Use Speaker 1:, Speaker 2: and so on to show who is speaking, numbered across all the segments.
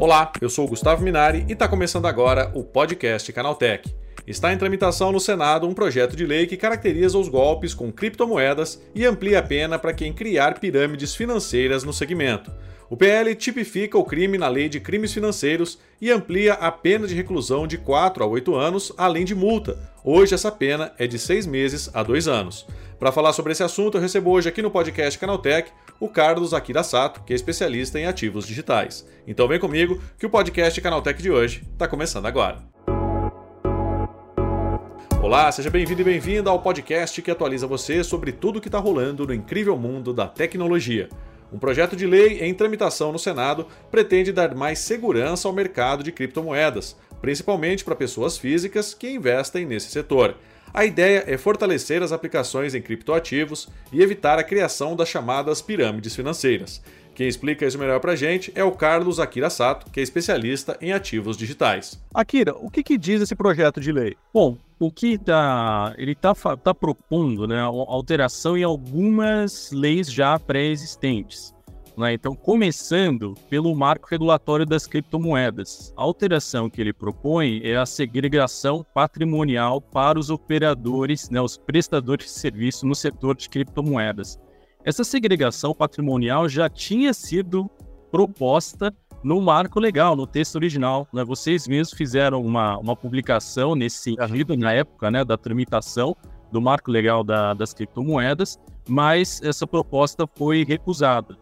Speaker 1: Olá, eu sou o Gustavo Minari e está começando agora o podcast Canaltech. Está em tramitação no Senado um projeto de lei que caracteriza os golpes com criptomoedas e amplia a pena para quem criar pirâmides financeiras no segmento. O PL tipifica o crime na Lei de Crimes Financeiros e amplia a pena de reclusão de 4 a 8 anos, além de multa. Hoje essa pena é de 6 meses a 2 anos. Para falar sobre esse assunto, eu recebo hoje aqui no podcast Canaltech o Carlos Akira Sato, que é especialista em ativos digitais. Então vem comigo que o podcast Canaltech de hoje está começando agora. Olá, seja bem-vindo e bem-vinda ao podcast que atualiza você sobre tudo o que está rolando no incrível mundo da tecnologia. Um projeto de lei em tramitação no Senado pretende dar mais segurança ao mercado de criptomoedas, principalmente para pessoas físicas que investem nesse setor. A ideia é fortalecer as aplicações em criptoativos e evitar a criação das chamadas pirâmides financeiras. Quem explica isso melhor para a gente é o Carlos Akira Sato, que é especialista em ativos digitais.
Speaker 2: Akira, o que, que diz esse projeto de lei?
Speaker 3: Bom, o que tá, ele está tá propondo né, alteração em algumas leis já pré-existentes. Né? Então, começando pelo marco regulatório das criptomoedas. A alteração que ele propõe é a segregação patrimonial para os operadores, né, os prestadores de serviço no setor de criptomoedas. Essa segregação patrimonial já tinha sido proposta no marco legal, no texto original. Né? Vocês mesmos fizeram uma, uma publicação nesse sentido, na época né, da tramitação do marco legal da, das criptomoedas, mas essa proposta foi recusada.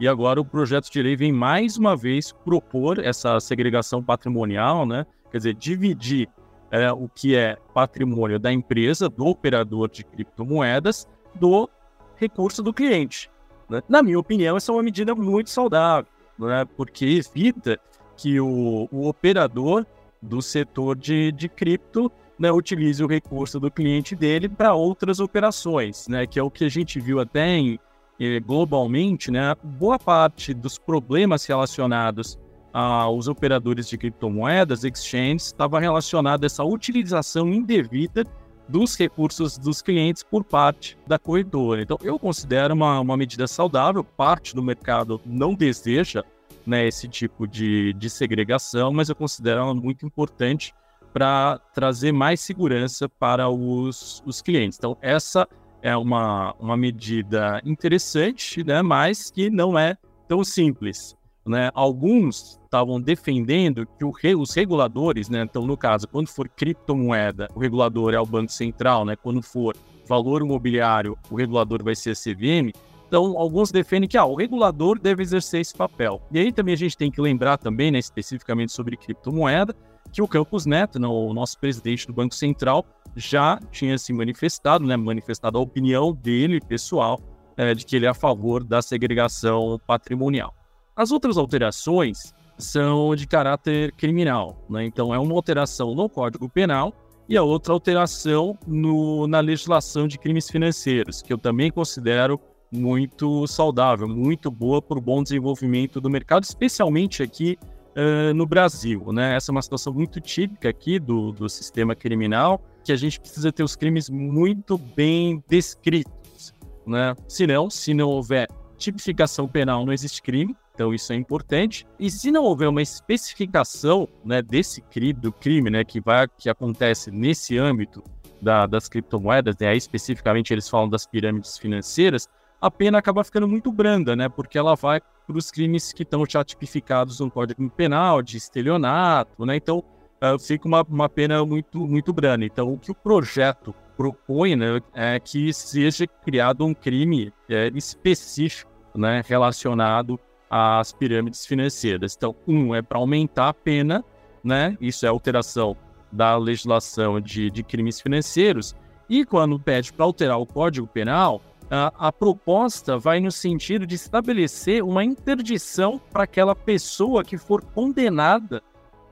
Speaker 3: E agora o projeto de lei vem mais uma vez propor essa segregação patrimonial, né? quer dizer, dividir é, o que é patrimônio da empresa, do operador de criptomoedas, do recurso do cliente. Né? Na minha opinião, essa é uma medida muito saudável, né? porque evita que o, o operador do setor de, de cripto né, utilize o recurso do cliente dele para outras operações, né, que é o que a gente viu até em, eh, globalmente, né, boa parte dos problemas relacionados aos operadores de criptomoedas, exchanges, estava relacionado a essa utilização indevida dos recursos dos clientes por parte da corretora. Então, eu considero uma, uma medida saudável, parte do mercado não deseja né, esse tipo de, de segregação, mas eu considero ela muito importante para trazer mais segurança para os, os clientes. Então, essa é uma, uma medida interessante, né, mas que não é tão simples. Né? Alguns estavam defendendo que o, os reguladores, né? então no caso, quando for criptomoeda, o regulador é o Banco Central, né? quando for valor imobiliário, o regulador vai ser a CVM. Então, alguns defendem que ah, o regulador deve exercer esse papel. E aí também a gente tem que lembrar também, né, especificamente sobre criptomoeda, que o Campos Neto, né, o nosso presidente do Banco Central, já tinha se manifestado, né, manifestado a opinião dele, pessoal, é, de que ele é a favor da segregação patrimonial. As outras alterações são de caráter criminal, né? então é uma alteração no Código Penal e a outra alteração no, na legislação de crimes financeiros, que eu também considero muito saudável, muito boa para o bom desenvolvimento do mercado, especialmente aqui uh, no Brasil. Né? Essa é uma situação muito típica aqui do, do sistema criminal, que a gente precisa ter os crimes muito bem descritos. Né? Se não, se não houver tipificação penal, não existe crime. Então isso é importante. E se não houver uma especificação né, desse crime, do crime né, que, vai, que acontece nesse âmbito da, das criptomoedas, né, aí especificamente eles falam das pirâmides financeiras, a pena acaba ficando muito branda, né? Porque ela vai para os crimes que estão já tipificados no Código Penal, de estelionato, né? Então uh, fica uma, uma pena muito, muito branda. Então o que o projeto propõe né, é que seja criado um crime é, específico né, relacionado às pirâmides financeiras. Então, um é para aumentar a pena, né? Isso é alteração da legislação de, de crimes financeiros. E quando pede para alterar o Código Penal, a, a, proposta vai no sentido de estabelecer uma interdição para aquela pessoa que for condenada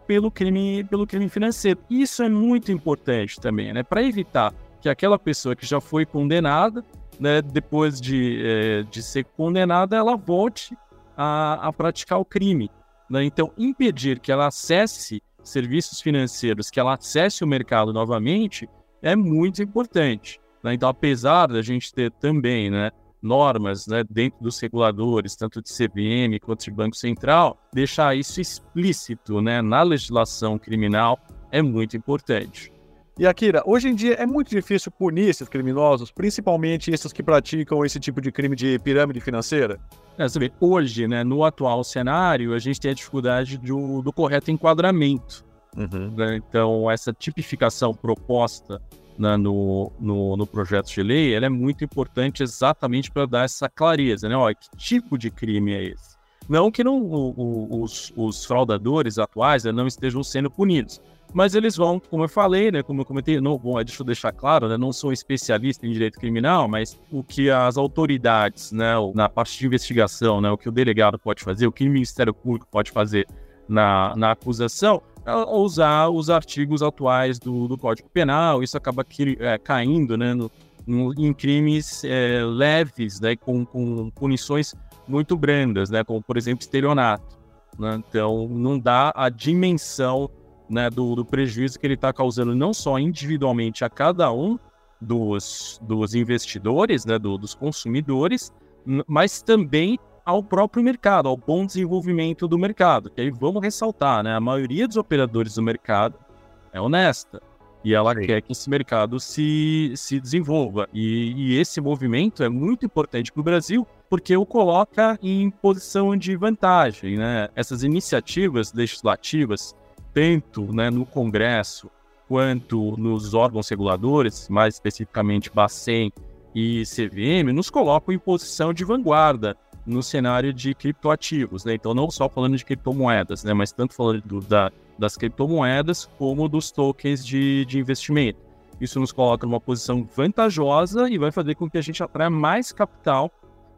Speaker 3: pelo crime, pelo crime financeiro. Isso é muito importante também, né? Para evitar que aquela pessoa que já foi condenada, né, depois de, é, de ser condenada, ela volte a, a praticar o crime. Né? Então, impedir que ela acesse serviços financeiros, que ela acesse o mercado novamente, é muito importante. Né? Então, apesar da gente ter também né, normas né, dentro dos reguladores, tanto de CVM quanto de Banco Central, deixar isso explícito né, na legislação criminal é muito importante.
Speaker 2: E Akira, hoje em dia é muito difícil punir esses criminosos, principalmente esses que praticam esse tipo de crime de pirâmide financeira?
Speaker 3: É, você vê, hoje, né, no atual cenário, a gente tem a dificuldade do, do correto enquadramento. Uhum. Né? Então, essa tipificação proposta né, no, no, no, projeto de lei, ela é muito importante exatamente para dar essa clareza, né? Olha, que tipo de crime é esse? Não que não, o, o, os, os, fraudadores atuais né, não estejam sendo punidos, mas eles vão, como eu falei, né, como eu comentei, não, bom, deixa eu deixar claro, né, não sou especialista em direito criminal, mas o que as autoridades, né, na parte de investigação, né, o que o delegado pode fazer, o que o Ministério Público pode fazer na, na acusação, usar os artigos atuais do, do Código Penal. Isso acaba que, é, caindo né, no, no, em crimes é, leves, né, com, com, punições muito brandas, né, como, por exemplo, estelionato. Né? Então, não dá a dimensão né, do, do prejuízo que ele está causando, não só individualmente a cada um dos, dos investidores, né, do, dos consumidores, mas também ao próprio mercado, ao bom desenvolvimento do mercado. Que aí vamos ressaltar, né? A maioria dos operadores do mercado é honesta e ela Sim. quer que esse mercado se, se desenvolva. E, e esse movimento é muito importante para o Brasil porque o coloca em posição de vantagem, né? Essas iniciativas legislativas, tanto né, no Congresso quanto nos órgãos reguladores, mais especificamente Bacen e CVM, nos colocam em posição de vanguarda no cenário de criptoativos, né? Então, não só falando de criptomoedas, né? Mas tanto falando do, da, das criptomoedas como dos tokens de, de investimento. Isso nos coloca numa posição vantajosa e vai fazer com que a gente atraia mais capital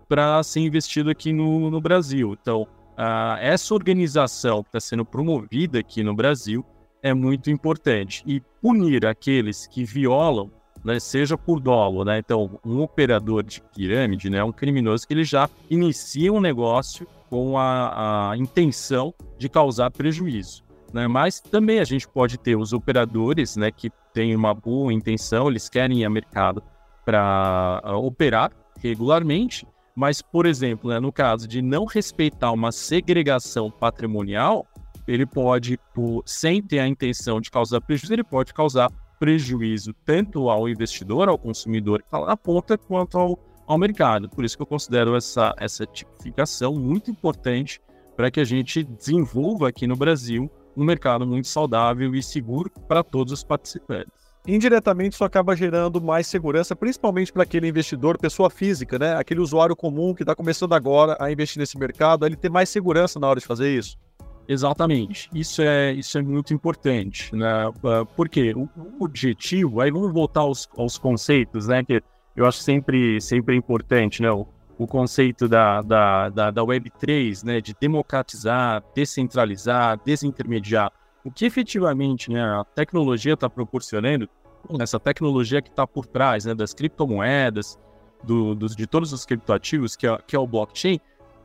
Speaker 3: para ser investido aqui no, no Brasil. Então, uh, essa organização que está sendo promovida aqui no Brasil é muito importante. E punir aqueles que violam né, seja por dolo, né? Então, um operador de pirâmide, né, um criminoso que ele já inicia um negócio com a, a intenção de causar prejuízo. Né? Mas também a gente pode ter os operadores, né, que têm uma boa intenção, eles querem ir ao mercado para uh, operar regularmente, mas, por exemplo, né, no caso de não respeitar uma segregação patrimonial, ele pode, por, sem ter a intenção de causar prejuízo, ele pode causar prejuízo tanto ao investidor, ao consumidor que está lá na ponta, quanto ao, ao mercado. Por isso que eu considero essa, essa tipificação muito importante para que a gente desenvolva aqui no Brasil um mercado muito saudável e seguro para todos os participantes.
Speaker 2: Indiretamente, isso acaba gerando mais segurança, principalmente para aquele investidor, pessoa física, né? Aquele usuário comum que está começando agora a investir nesse mercado, ele ter mais segurança na hora de fazer isso.
Speaker 3: Exatamente. Isso é, isso é muito importante, né? Ah, porque o, objetivo, aí vamos voltar aos, aos conceitos, né? Que eu acho sempre, sempre importante, né? O, o conceito da, da, da, da Web3, né? De democratizar, descentralizar, desintermediar. O que efetivamente né, a tecnologia está proporcionando, essa tecnologia que está por trás né, das criptomoedas, do, dos, de todos os criptoativos, que é, que é o blockchain,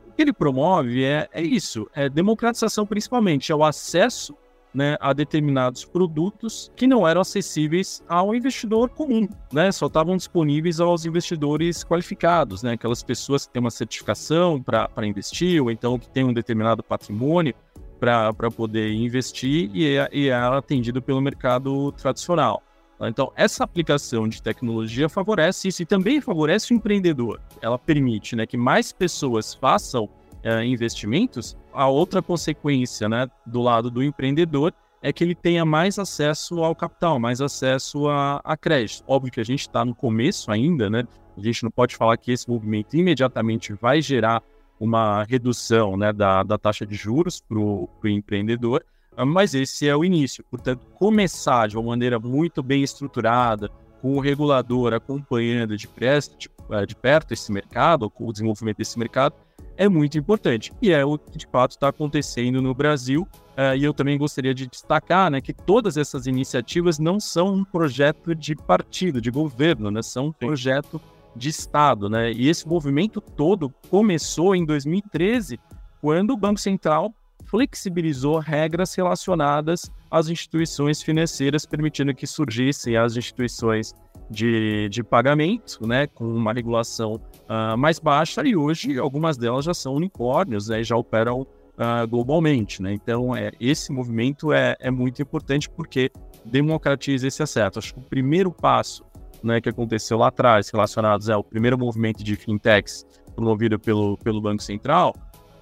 Speaker 3: o que ele promove é, é isso, é democratização principalmente, é o acesso né, a determinados produtos que não eram acessíveis ao investidor comum, né? Só estavam disponíveis aos investidores qualificados, né? Aquelas pessoas que têm uma certificação para investir, ou então que têm um determinado patrimônio para poder investir e é, e é atendido pelo mercado tradicional. Então, essa aplicação de tecnologia favorece isso e também favorece o empreendedor. Ela permite né, que mais pessoas façam uh, investimentos. A outra consequência né, do lado do empreendedor é que ele tenha mais acesso ao capital, mais acesso a, a crédito. Óbvio que a gente está no começo ainda, né? A gente não pode falar que esse movimento imediatamente vai gerar uma redução né, da, da taxa de juros para o empreendedor, mas esse é o início. Portanto, começar de uma maneira muito bem estruturada, com o regulador acompanhando de, perto, de, eh, de perto esse mercado, o desenvolvimento desse mercado, é muito importante. E é o que de fato está acontecendo no Brasil. Uh, e eu também gostaria de destacar né, que todas essas iniciativas não são um projeto de partido, de governo, né, são um projeto de Estado. Né? E esse movimento todo começou em 2013, quando o Banco Central flexibilizou regras relacionadas às instituições financeiras, permitindo que surgissem as instituições de, de pagamento, né, com uma regulação uh, mais baixa, e hoje algumas delas já são unicórnios né, já operam uh, globalmente. Né? Então, é, esse movimento é, é muito importante porque democratiza esse acesso. Acho que o primeiro passo né, que aconteceu lá atrás, relacionados ao primeiro movimento de fintechs promovido pelo, pelo Banco Central,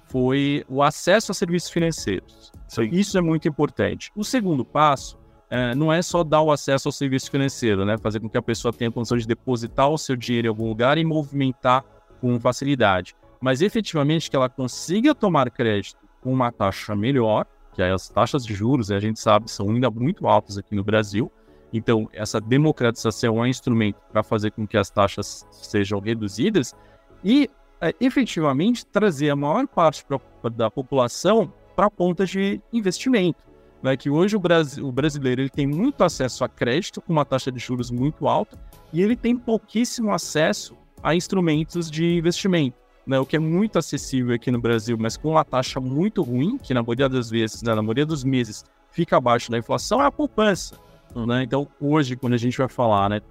Speaker 3: foi o acesso a serviços financeiros. Sim. Isso é muito importante. O segundo passo é, não é só dar o acesso ao serviço financeiro, né? fazer com que a pessoa tenha a condição de depositar o seu dinheiro em algum lugar e movimentar com facilidade, mas efetivamente que ela consiga tomar crédito com uma taxa melhor, que as taxas de juros, a gente sabe, são ainda muito altas aqui no Brasil. Então, essa democratização é um instrumento para fazer com que as taxas sejam reduzidas e é, efetivamente trazer a maior parte pra, da população para a ponta de investimento. Né? Que hoje o, Brasil, o brasileiro ele tem muito acesso a crédito com uma taxa de juros muito alta e ele tem pouquíssimo acesso a instrumentos de investimento né, o que é muito acessível aqui no Brasil, mas com uma taxa muito ruim, que na maioria das vezes, né, na maioria dos meses, fica abaixo da inflação, é a poupança. Né? Então, hoje, quando a gente vai falar, né,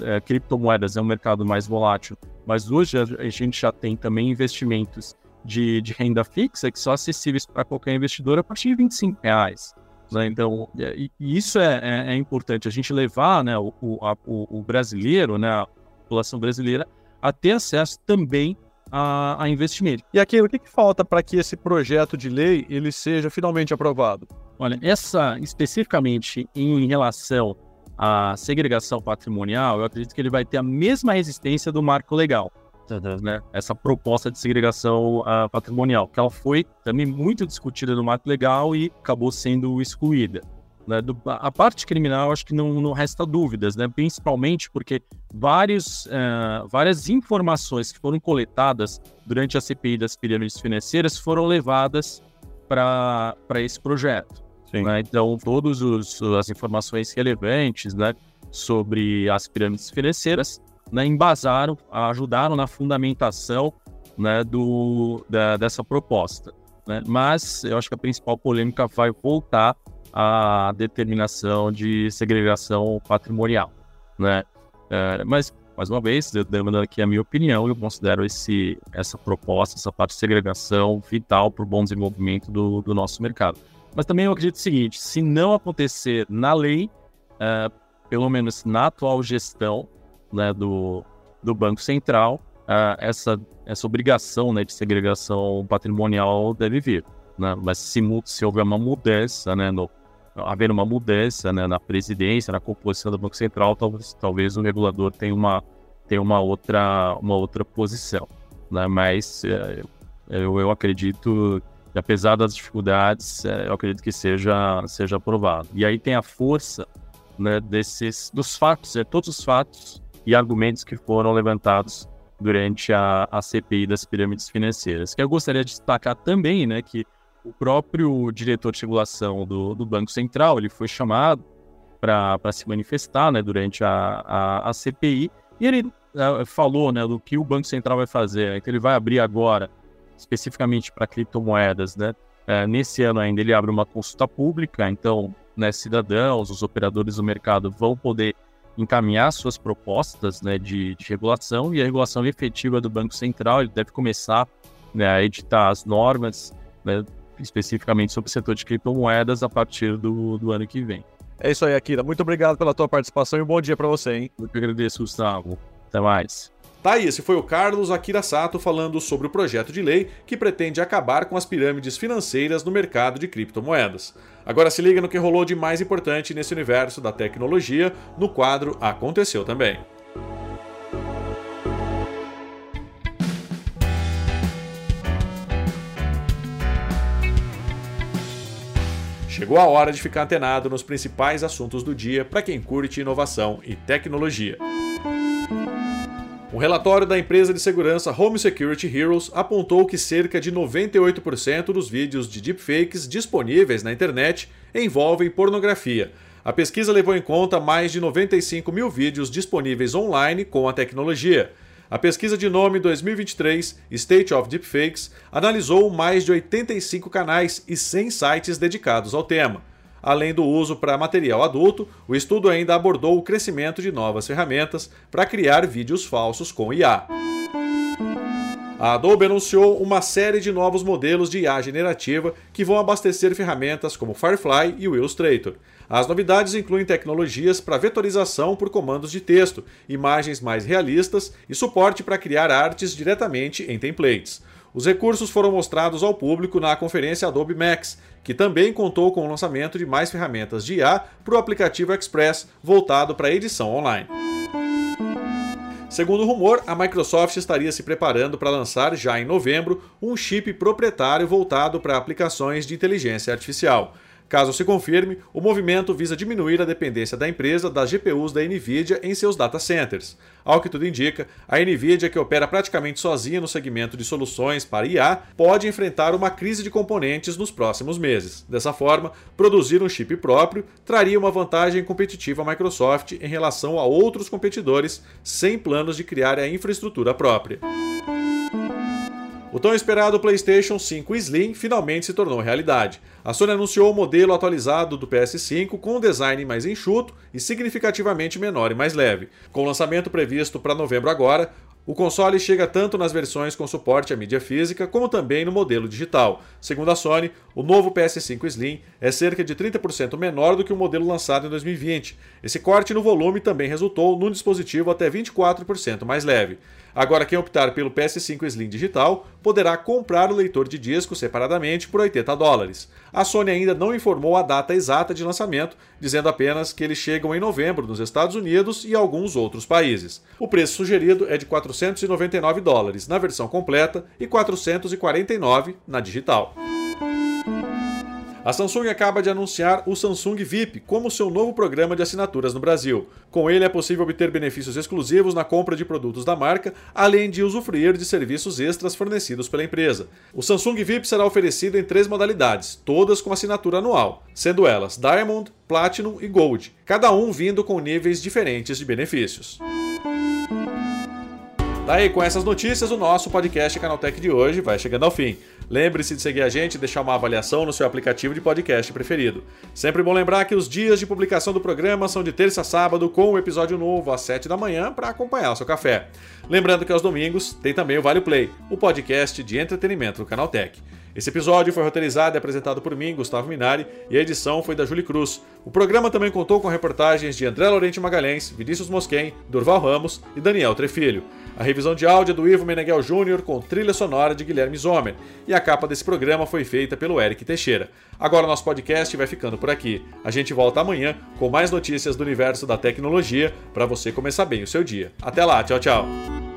Speaker 3: é, criptomoedas é um mercado mais volátil, mas hoje a, gente já tem também investimentos de, de renda fixa que são acessíveis para qualquer investidor a partir de 25 reais. Né? Então, é, isso é, é, é, importante, a gente levar né, o, o, a, o, brasileiro, né, a população brasileira, a ter acesso também a, a investimento.
Speaker 2: E aqui, o que, que falta para que esse projeto de lei ele seja finalmente aprovado?
Speaker 3: Olha, essa especificamente em relação à segregação patrimonial, eu acredito que ele vai ter a mesma resistência do marco legal. Né? Essa proposta de segregação uh, patrimonial, que ela foi também muito discutida no marco legal e acabou sendo excluída. Né? Do, a parte criminal, acho que não, não resta dúvidas, né? principalmente porque vários, uh, várias informações que foram coletadas durante a CPI das pirâmides financeiras foram levadas para esse projeto. Né? Então, todas as informações relevantes né, sobre as pirâmides financeiras né, embasaram, ajudaram na fundamentação né, do, da, dessa proposta. Né? Mas eu acho que a principal polêmica vai voltar a determinação de segregação patrimonial, né? É, mas, mais uma vez, dando aqui a minha opinião, eu considero esse, essa proposta, essa parte de segregação vital para o bom desenvolvimento do, do, nosso mercado. Mas também eu acredito o seguinte, se não acontecer na lei, é, pelo menos na atual gestão né, do, do Banco Central, é, essa, essa obrigação né, de segregação patrimonial deve vir. Né? Mas se, se houver uma mudança né, no, haver uma mudança né, na presidência, na composição do Banco Central, talvez, talvez o regulador tenha uma, tenha uma, outra, uma outra posição. Né? Mas é, eu, eu acredito apesar das dificuldades, é, eu acredito que seja, seja aprovado. E aí tem a força né, desses, dos fatos, é, todos os fatos e argumentos que foram levantados durante a, a CPI das pirâmides financeiras. Que eu gostaria de destacar também, né, que o próprio diretor de regulação do, do Banco Central ele foi chamado para se manifestar né, durante a, a, a, CPI e ele uh, falou né, do que o Banco Central vai fazer, que ele vai abrir agora, especificamente para criptomoedas. Né? Uh, nesse ano ainda ele abre uma consulta pública, então né, cidadãos, os operadores do mercado vão poder encaminhar suas propostas né, de, de regulação e a regulação efetiva do Banco Central ele deve começar né, a editar as normas né, especificamente sobre o setor de criptomoedas a partir do, do ano que vem.
Speaker 2: É isso aí, Akira. Muito obrigado pela tua participação e um bom dia para você, hein?
Speaker 3: Eu que agradeço, Gustavo. Até mais.
Speaker 1: Tá aí, esse foi o Carlos Akira Sato falando sobre o projeto de lei que pretende acabar com as pirâmides financeiras no mercado de criptomoedas. Agora se liga no que rolou de mais importante nesse universo da tecnologia no quadro Aconteceu Também. Chegou a hora de ficar antenado nos principais assuntos do dia para quem curte inovação e tecnologia. Um relatório da empresa de segurança Home Security Heroes apontou que cerca de 98% dos vídeos de deepfakes disponíveis na internet envolvem pornografia. A pesquisa levou em conta mais de 95 mil vídeos disponíveis online com a tecnologia. A pesquisa de nome 2023 State of Deepfakes analisou mais de 85 canais e 100 sites dedicados ao tema. Além do uso para material adulto, o estudo ainda abordou o crescimento de novas ferramentas para criar vídeos falsos com IA. A Adobe anunciou uma série de novos modelos de IA generativa que vão abastecer ferramentas como Firefly e o Illustrator. As novidades incluem tecnologias para vetorização por comandos de texto, imagens mais realistas e suporte para criar artes diretamente em templates. Os recursos foram mostrados ao público na conferência Adobe Max, que também contou com o lançamento de mais ferramentas de IA para o aplicativo Express, voltado para edição online. Segundo o rumor, a Microsoft estaria se preparando para lançar já em novembro um chip proprietário voltado para aplicações de inteligência artificial. Caso se confirme, o movimento visa diminuir a dependência da empresa das GPUs da Nvidia em seus data centers. Ao que tudo indica, a Nvidia, que opera praticamente sozinha no segmento de soluções para IA, pode enfrentar uma crise de componentes nos próximos meses. Dessa forma, produzir um chip próprio traria uma vantagem competitiva à Microsoft em relação a outros competidores sem planos de criar a infraestrutura própria. O tão esperado PlayStation 5 Slim finalmente se tornou realidade. A Sony anunciou o modelo atualizado do PS5 com um design mais enxuto e significativamente menor e mais leve. Com o lançamento previsto para novembro agora, o console chega tanto nas versões com suporte à mídia física, como também no modelo digital. Segundo a Sony, o novo PS5 Slim é cerca de 30% menor do que o modelo lançado em 2020. Esse corte no volume também resultou num dispositivo até 24% mais leve. Agora, quem optar pelo PS5 Slim digital poderá comprar o leitor de disco separadamente por 80 dólares. A Sony ainda não informou a data exata de lançamento, dizendo apenas que eles chegam em novembro nos Estados Unidos e alguns outros países. O preço sugerido é de 499 dólares na versão completa e 449 na digital. A Samsung acaba de anunciar o Samsung VIP como seu novo programa de assinaturas no Brasil. Com ele é possível obter benefícios exclusivos na compra de produtos da marca, além de usufruir de serviços extras fornecidos pela empresa. O Samsung VIP será oferecido em três modalidades, todas com assinatura anual, sendo elas Diamond, Platinum e Gold, cada um vindo com níveis diferentes de benefícios. Daí, com essas notícias, o nosso podcast Canaltech de hoje vai chegando ao fim. Lembre-se de seguir a gente e deixar uma avaliação no seu aplicativo de podcast preferido. Sempre bom lembrar que os dias de publicação do programa são de terça a sábado, com o um episódio novo às 7 da manhã para acompanhar o seu café. Lembrando que aos domingos tem também o Vale Play, o podcast de entretenimento do Canaltech. Esse episódio foi roteirizado e apresentado por mim, Gustavo Minari, e a edição foi da Julie Cruz. O programa também contou com reportagens de André Laurenti Magalhães, Vinícius Mosquen, Durval Ramos e Daniel Trefilho. A revisão de áudio é do Ivo Meneghel Júnior com trilha sonora de Guilherme Zomer. E a capa desse programa foi feita pelo Eric Teixeira. Agora nosso podcast vai ficando por aqui. A gente volta amanhã com mais notícias do universo da tecnologia para você começar bem o seu dia. Até lá, tchau, tchau.